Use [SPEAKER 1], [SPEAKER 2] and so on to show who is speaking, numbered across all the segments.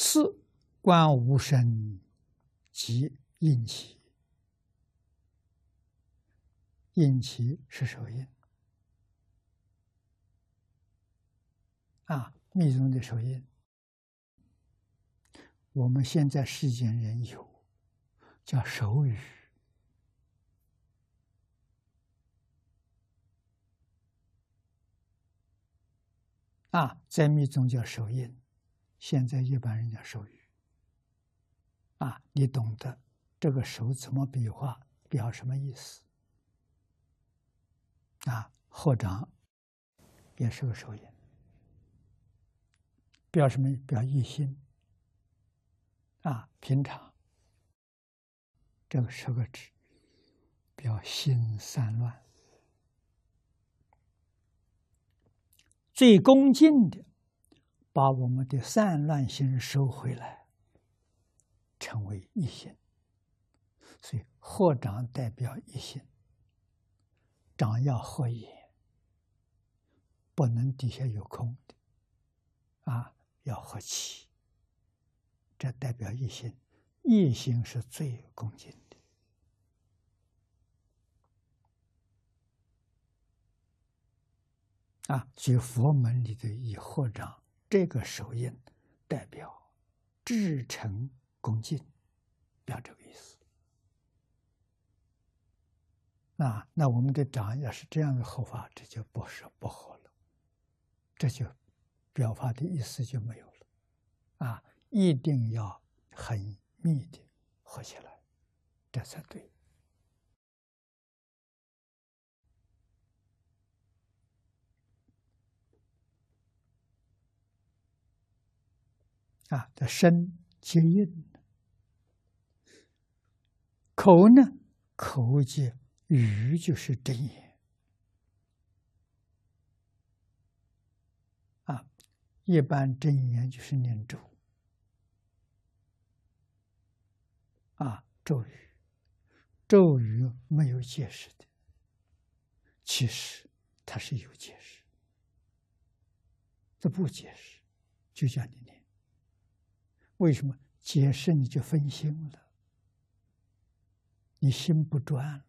[SPEAKER 1] 次观无生即应起，应起是手印啊，密宗的手印。我们现在世间人有叫手语啊，在密宗叫手印，现在一般人叫手语啊。你懂得这个手怎么比划，表什么意思啊？合掌也是个手印，表什么？表一心。啊，平常这个十个指，表心散乱，最恭敬的，把我们的散乱心收回来，成为一心。所以合掌代表一心，掌要合眼，不能底下有空的，啊，要合气。这代表一心，一心是最恭敬的啊！所以佛门里的以合掌这个手印，代表至诚恭敬，表这个意思。啊，那我们的掌要是这样的合法，这就不是不合了，这就表法的意思就没有了，啊。一定要很密的合起来，这才对。啊，这身接印，口呢，口接语就是真言。啊，一般真言就是念咒。啊，咒语，咒语没有解释的，其实它是有解释，这不解释就叫你念。为什么解释你就分心了？你心不专了。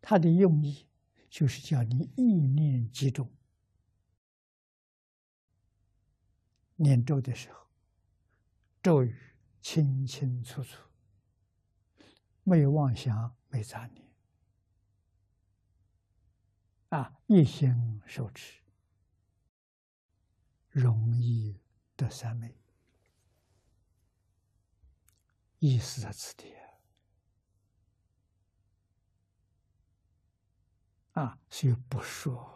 [SPEAKER 1] 他的用意就是叫你意念集中，念咒的时候，咒语。清清楚楚，没有妄想，没杂念，啊，一心受持，容易得三昧，意思在此地啊，所以不说。